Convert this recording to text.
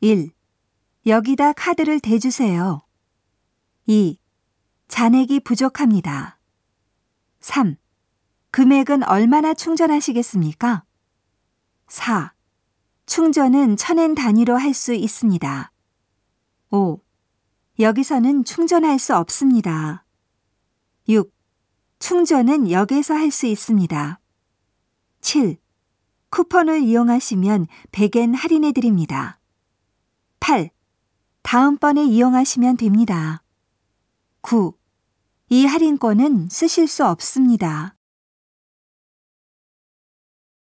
1. 여기다 카드를 대주세요. 2. 잔액이 부족합니다. 3. 금액은 얼마나 충전하시겠습니까? 4. 충전은 천엔 단위로 할 수 있습니다. 5. 여기서는 충전할 수 없습니다. 6. 충전은 역에서 할 수 있습니다. 7. 쿠폰을 이용하시면 100엔 할인해 드립니다. 8. 다음번에 이용하시면 됩니다. 9. 이 할인권은 쓰실 수 없습니다.